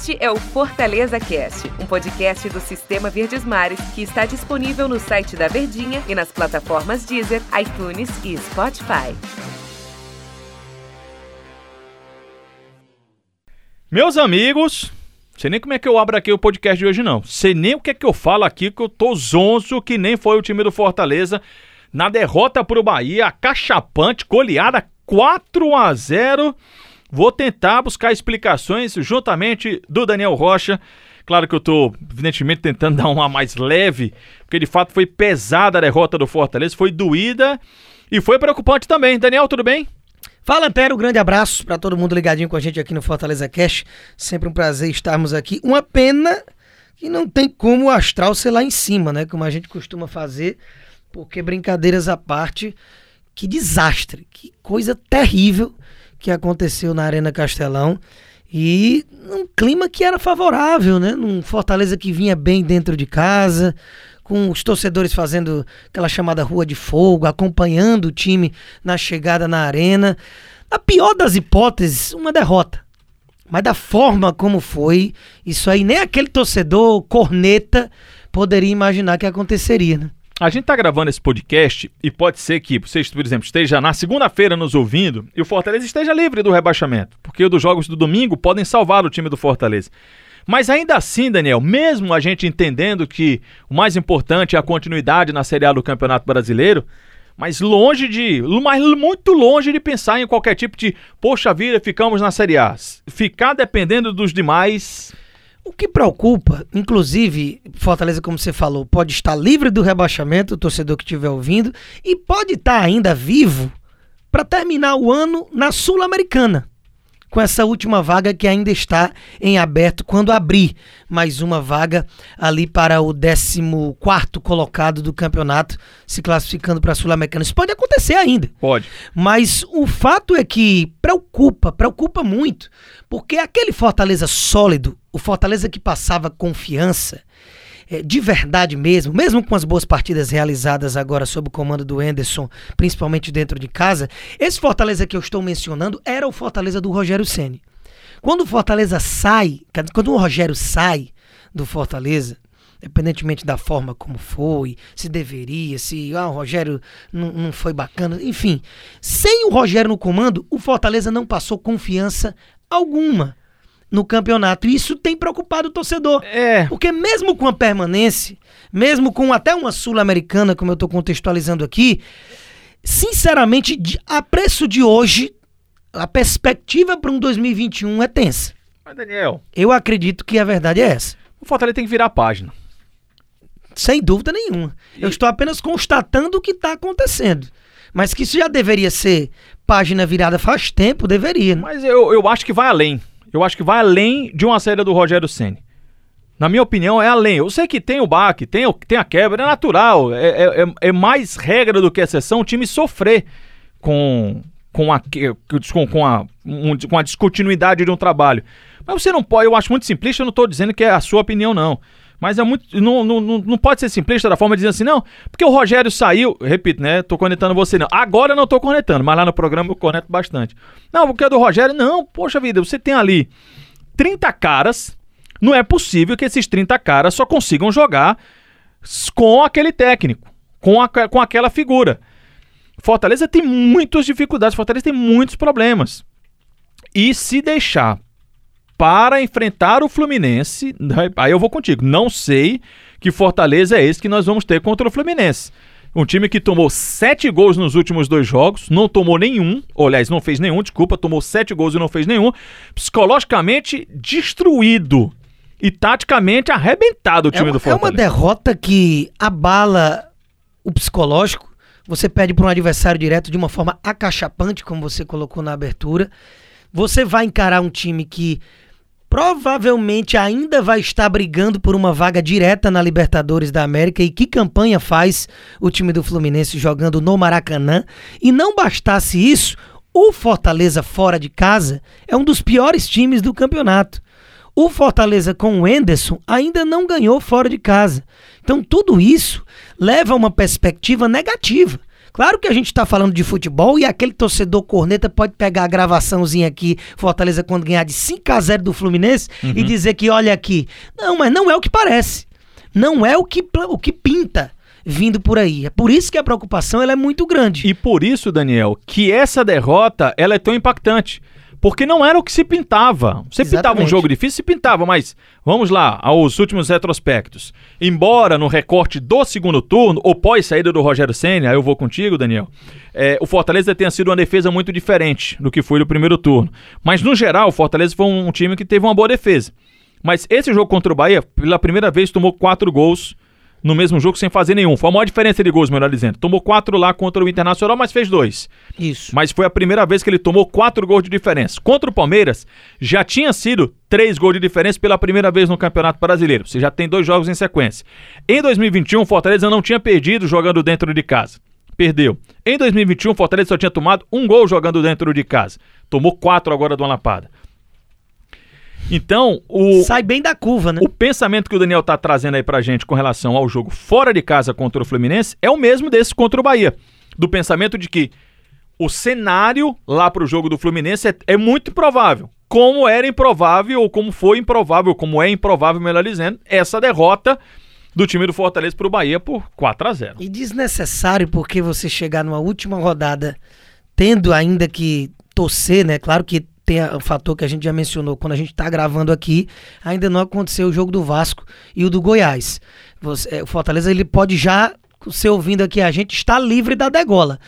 Este é o Fortaleza Cast, um podcast do Sistema Verdes Mares que está disponível no site da Verdinha e nas plataformas Deezer, iTunes e Spotify. Meus amigos, sei nem como é que eu abro aqui o podcast de hoje não. Sei nem o que é que eu falo aqui que eu tô zonzo que nem foi o time do Fortaleza na derrota pro Bahia, cachapante, goleada 4 a 0 Vou tentar buscar explicações juntamente do Daniel Rocha. Claro que eu estou, evidentemente, tentando dar uma mais leve, porque de fato foi pesada a derrota do Fortaleza, foi doída e foi preocupante também. Daniel, tudo bem? Fala, Antero, um grande abraço para todo mundo ligadinho com a gente aqui no Fortaleza Cash. Sempre um prazer estarmos aqui. Uma pena que não tem como o astral ser lá em cima, né? Como a gente costuma fazer, porque brincadeiras à parte, que desastre, que coisa terrível que aconteceu na Arena Castelão e um clima que era favorável, né? Num Fortaleza que vinha bem dentro de casa, com os torcedores fazendo aquela chamada rua de fogo, acompanhando o time na chegada na arena. A pior das hipóteses, uma derrota. Mas da forma como foi, isso aí nem aquele torcedor corneta poderia imaginar que aconteceria, né? A gente está gravando esse podcast e pode ser que você, por exemplo, esteja na segunda-feira nos ouvindo e o Fortaleza esteja livre do rebaixamento, porque os jogos do domingo podem salvar o time do Fortaleza. Mas ainda assim, Daniel, mesmo a gente entendendo que o mais importante é a continuidade na Série A do Campeonato Brasileiro, mas longe de, mas muito longe de pensar em qualquer tipo de, poxa vida, ficamos na Série A. Ficar dependendo dos demais o que preocupa, inclusive, Fortaleza, como você falou, pode estar livre do rebaixamento, o torcedor que estiver ouvindo, e pode estar ainda vivo para terminar o ano na Sul-Americana com essa última vaga que ainda está em aberto quando abrir mais uma vaga ali para o 14 colocado do campeonato, se classificando para a Sul-Americana. Isso pode acontecer ainda. Pode. Mas o fato é que preocupa, preocupa muito, porque aquele Fortaleza sólido, o Fortaleza que passava confiança, é, de verdade mesmo, mesmo com as boas partidas realizadas agora sob o comando do Enderson, principalmente dentro de casa, esse Fortaleza que eu estou mencionando era o Fortaleza do Rogério Ceni. Quando o Fortaleza sai, quando o Rogério sai do Fortaleza, independentemente da forma como foi, se deveria, se ah, o Rogério não, não foi bacana, enfim, sem o Rogério no comando, o Fortaleza não passou confiança alguma no campeonato. E isso tem preocupado o torcedor. É. Porque mesmo com a permanência, mesmo com até uma sul-americana, como eu estou contextualizando aqui, sinceramente, a preço de hoje, a perspectiva para um 2021 é tensa. Mas, Daniel. Eu acredito que a verdade é essa. O Fortaleza tem que virar a página. Sem dúvida nenhuma. E... Eu estou apenas constatando o que está acontecendo. Mas que isso já deveria ser página virada faz tempo, deveria. Né? Mas eu, eu acho que vai além eu acho que vai além de uma saída do Rogério Ceni. Na minha opinião, é além. Eu sei que tem o baque, tem, o, tem a quebra, é natural. É, é, é, é mais regra do que exceção o time sofrer com, com, a, com, com, a, um, com a descontinuidade de um trabalho. Mas você não pode, eu acho muito simplista, eu não estou dizendo que é a sua opinião, não. Mas é muito. Não, não, não pode ser simplista da forma de dizer assim, não, porque o Rogério saiu. Repito, né? Tô conectando você, não. Agora eu não tô conectando, mas lá no programa eu conecto bastante. Não, porque é do Rogério, não, poxa vida, você tem ali 30 caras. Não é possível que esses 30 caras só consigam jogar com aquele técnico, com, a, com aquela figura. Fortaleza tem muitas dificuldades, Fortaleza tem muitos problemas. E se deixar para enfrentar o Fluminense. Né? Aí eu vou contigo. Não sei que Fortaleza é esse que nós vamos ter contra o Fluminense. Um time que tomou sete gols nos últimos dois jogos, não tomou nenhum, ou, aliás, não fez nenhum, desculpa, tomou sete gols e não fez nenhum. Psicologicamente destruído e taticamente arrebentado o time é uma, do Fortaleza. É uma derrota que abala o psicológico. Você perde para um adversário direto de uma forma acachapante, como você colocou na abertura. Você vai encarar um time que provavelmente ainda vai estar brigando por uma vaga direta na Libertadores da América. E que campanha faz o time do Fluminense jogando no Maracanã? E não bastasse isso, o Fortaleza fora de casa é um dos piores times do campeonato. O Fortaleza com o Enderson ainda não ganhou fora de casa. Então tudo isso leva a uma perspectiva negativa Claro que a gente tá falando de futebol e aquele torcedor corneta pode pegar a gravaçãozinha aqui, Fortaleza quando ganhar de 5 a 0 do Fluminense Uhum. e dizer que olha aqui. Não, mas não é o que parece. Não é o que, o que pinta vindo por aí. É por isso que a preocupação ela é muito grande. E por isso, Daniel, que essa derrota ela é tão impactante. Porque não era o que se pintava. Você pintava um Exatamente. jogo difícil, se pintava, mas vamos lá, aos últimos retrospectos. Embora no recorte do segundo turno, ou pós saída do Rogério Senna, aí eu vou contigo, Daniel, é, o Fortaleza tenha sido uma defesa muito diferente do que foi no primeiro turno. Mas no geral, o Fortaleza foi um time que teve uma boa defesa. Mas esse jogo contra o Bahia, pela primeira vez, tomou quatro gols no mesmo jogo sem fazer nenhum. Foi a maior diferença de gols, melhor dizendo. Tomou quatro lá contra o Internacional, mas fez dois. Isso. Mas foi a primeira vez que ele tomou quatro gols de diferença. Contra o Palmeiras, já tinha sido três gols de diferença pela primeira vez no Campeonato Brasileiro. Você já tem dois jogos em sequência. Em 2021, o Fortaleza não tinha perdido jogando dentro de casa. Perdeu. Em 2021, o Fortaleza só tinha tomado um gol jogando dentro de casa. Tomou quatro agora do Lapada. Então, o, Sai bem da curva, né? o pensamento que o Daniel tá trazendo aí pra gente com relação ao jogo fora de casa contra o Fluminense é o mesmo desse contra o Bahia. Do pensamento de que o cenário lá pro jogo do Fluminense é, é muito improvável. Como era improvável, ou como foi improvável, como é improvável, melhor dizendo, essa derrota do time do Fortaleza pro Bahia por 4 a 0 E desnecessário porque você chegar numa última rodada tendo ainda que torcer, né? Claro que tem o fator que a gente já mencionou quando a gente tá gravando aqui, ainda não aconteceu o jogo do Vasco e o do Goiás. Você- é, o Fortaleza ele pode já, você ouvindo aqui a gente, está livre da degola.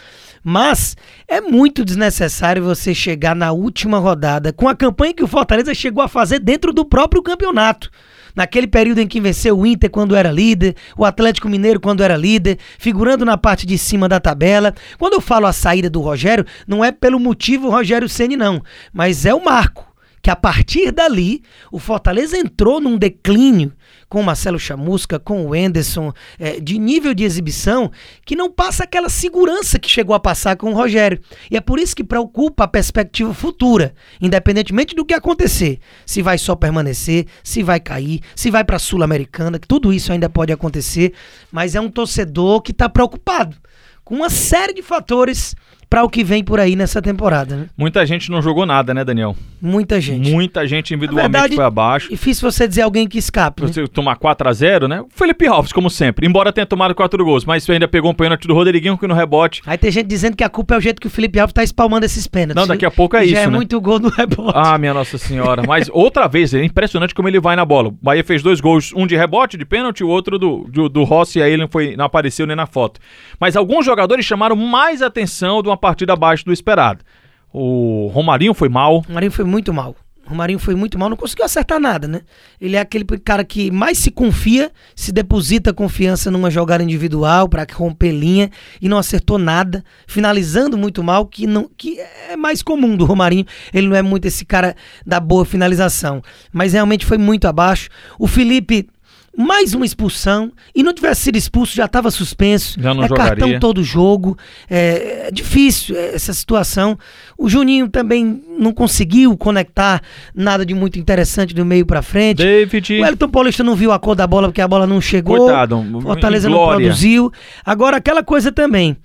Mas é muito desnecessário você chegar na última rodada com a campanha que o Fortaleza chegou a fazer dentro do próprio campeonato. Naquele período em que venceu o Inter quando era líder, o Atlético Mineiro quando era líder, figurando na parte de cima da tabela. Quando eu falo a saída do Rogério, não é pelo motivo Rogério Ceni não, mas é o marco que a partir dali o Fortaleza entrou num declínio com o Marcelo Chamusca, com o Enderson, eh, de nível de exibição que não passa aquela segurança que chegou a passar com o Rogério. E é por isso que preocupa a perspectiva futura, independentemente do que acontecer. Se vai só permanecer, se vai cair, se vai para a Sul-Americana, que tudo isso ainda pode acontecer, mas é um torcedor que está preocupado com uma série de fatores para o que vem por aí nessa temporada. Né? Muita gente não jogou nada, né, Daniel? Muita gente. Muita gente individualmente verdade, foi abaixo. Difícil você dizer alguém que escape. Né? Você tomar 4 a 0 né? O Felipe Alves, como sempre. Embora tenha tomado 4 gols, mas ainda pegou um pênalti do Rodriguinho que no rebote. Aí tem gente dizendo que a culpa é o jeito que o Felipe Alves tá espalmando esses pênaltis. Não, daqui a pouco é Já isso, é né? muito gol no rebote. Ah, minha Nossa Senhora. Mas outra vez, é impressionante como ele vai na bola. O Bahia fez dois gols, um de rebote, de pênalti, o outro do, do, do Rossi, e aí ele não, foi, não apareceu nem na foto. Mas alguns jogadores chamaram mais atenção de uma partida abaixo do esperado. O Romarinho foi mal. O Marinho foi muito mal. O Marinho foi muito mal, não conseguiu acertar nada, né? Ele é aquele cara que mais se confia, se deposita confiança numa jogada individual para romper linha e não acertou nada, finalizando muito mal, que não que é mais comum do Romarinho. Ele não é muito esse cara da boa finalização, mas realmente foi muito abaixo. O Felipe mais uma expulsão e não tivesse sido expulso já estava suspenso. Já não é jogaria. cartão todo jogo. É, é difícil essa situação. O Juninho também não conseguiu conectar nada de muito interessante do meio pra frente. David. O Elton Paulista não viu a cor da bola porque a bola não chegou. Coitado. Fortaleza não produziu. Agora, aquela coisa também.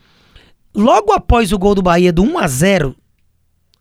Logo após o gol do Bahia do 1 a 0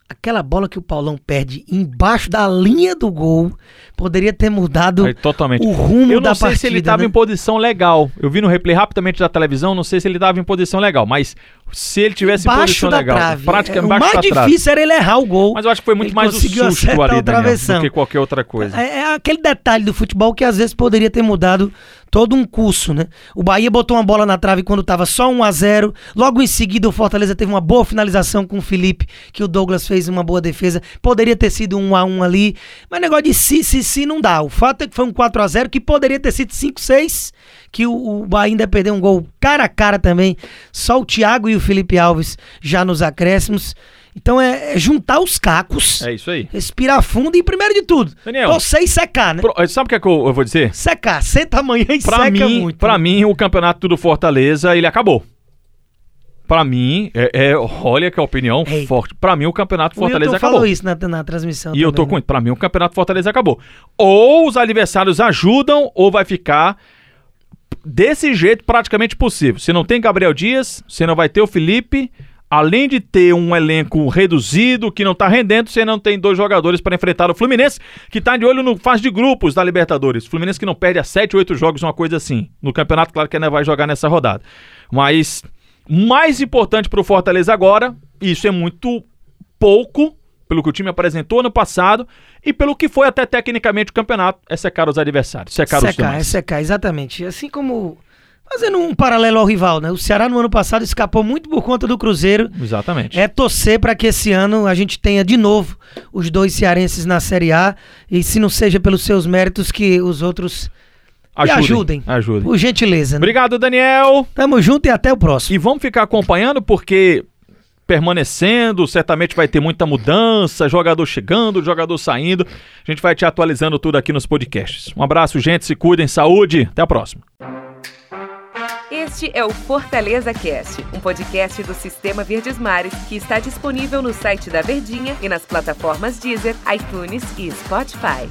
aquela bola que o Paulão perde embaixo da linha do gol poderia ter mudado Aí, totalmente. o rumo Eu da não sei partida. se ele estava né? em posição legal. Eu vi no replay rapidamente da televisão, não sei se ele estava em posição legal, mas se ele tivesse posição da legal, trave. prática É, o mais da trave. difícil era ele errar o gol. Mas eu acho que foi muito Ele mais o susto ali, o Daniel, do que qualquer outra coisa. É, é aquele detalhe do futebol que às vezes poderia ter mudado todo um curso, né? O Bahia botou uma bola na trave quando tava só 1 a 0 Logo em seguida, o Fortaleza teve uma boa finalização com o Felipe, que o Douglas fez uma boa defesa. Poderia ter sido 1 a 1 ali, mas negócio de si, si, si não dá. O fato é que foi um 4 a 0 que poderia ter sido 5 6 que o, o Bahia ainda perdeu um gol cara a cara também. Só o Thiago e o Felipe Alves já nos acréscimos. Então é, é juntar os cacos, É isso aí. respirar fundo e, primeiro de tudo, Daniel. você e secar, né? Pro- Sabe o que, é que eu, eu vou dizer? Secar, senta amanhã e Pra seca mim, muito. pra né? mim, o campeonato do Fortaleza, ele acabou. Pra mim, é, é- olha que opinião Eita. forte. Pra mim, o campeonato o Wilton Fortaleza falou acabou. isso na, na transmissão E eu tô também, com né? Pra mim, o campeonato Fortaleza acabou. Ou os adversários ajudam, ou vai ficar desse jeito praticamente possível. Você não tem Gabriel Dias, você não vai ter o Felipe. Além de ter um elenco reduzido que não está rendendo, você não tem dois jogadores para enfrentar o Fluminense, que está de olho no fase de grupos da Libertadores. Fluminense que não perde a 7, 8 jogos, uma coisa assim. No campeonato, claro que ainda vai jogar nessa rodada. Mas mais importante para o Fortaleza agora, isso é muito pouco pelo que o time apresentou no passado e pelo que foi até tecnicamente o campeonato, é secar os adversários, secar, secar os demais. É secar, exatamente. Assim como Fazendo um paralelo ao rival, né? O Ceará no ano passado escapou muito por conta do Cruzeiro. Exatamente. É torcer para que esse ano a gente tenha de novo os dois cearenses na Série A e se não seja pelos seus méritos que os outros ajudem. ajudem. Ajudem. Por gentileza. Né? Obrigado, Daniel. Tamo junto e até o próximo. E vamos ficar acompanhando porque permanecendo, certamente vai ter muita mudança, jogador chegando, jogador saindo. A gente vai te atualizando tudo aqui nos podcasts. Um abraço, gente, se cuidem, saúde, até a próxima. Este é o Fortaleza Cast, um podcast do Sistema Verdes Mares que está disponível no site da Verdinha e nas plataformas Deezer, iTunes e Spotify.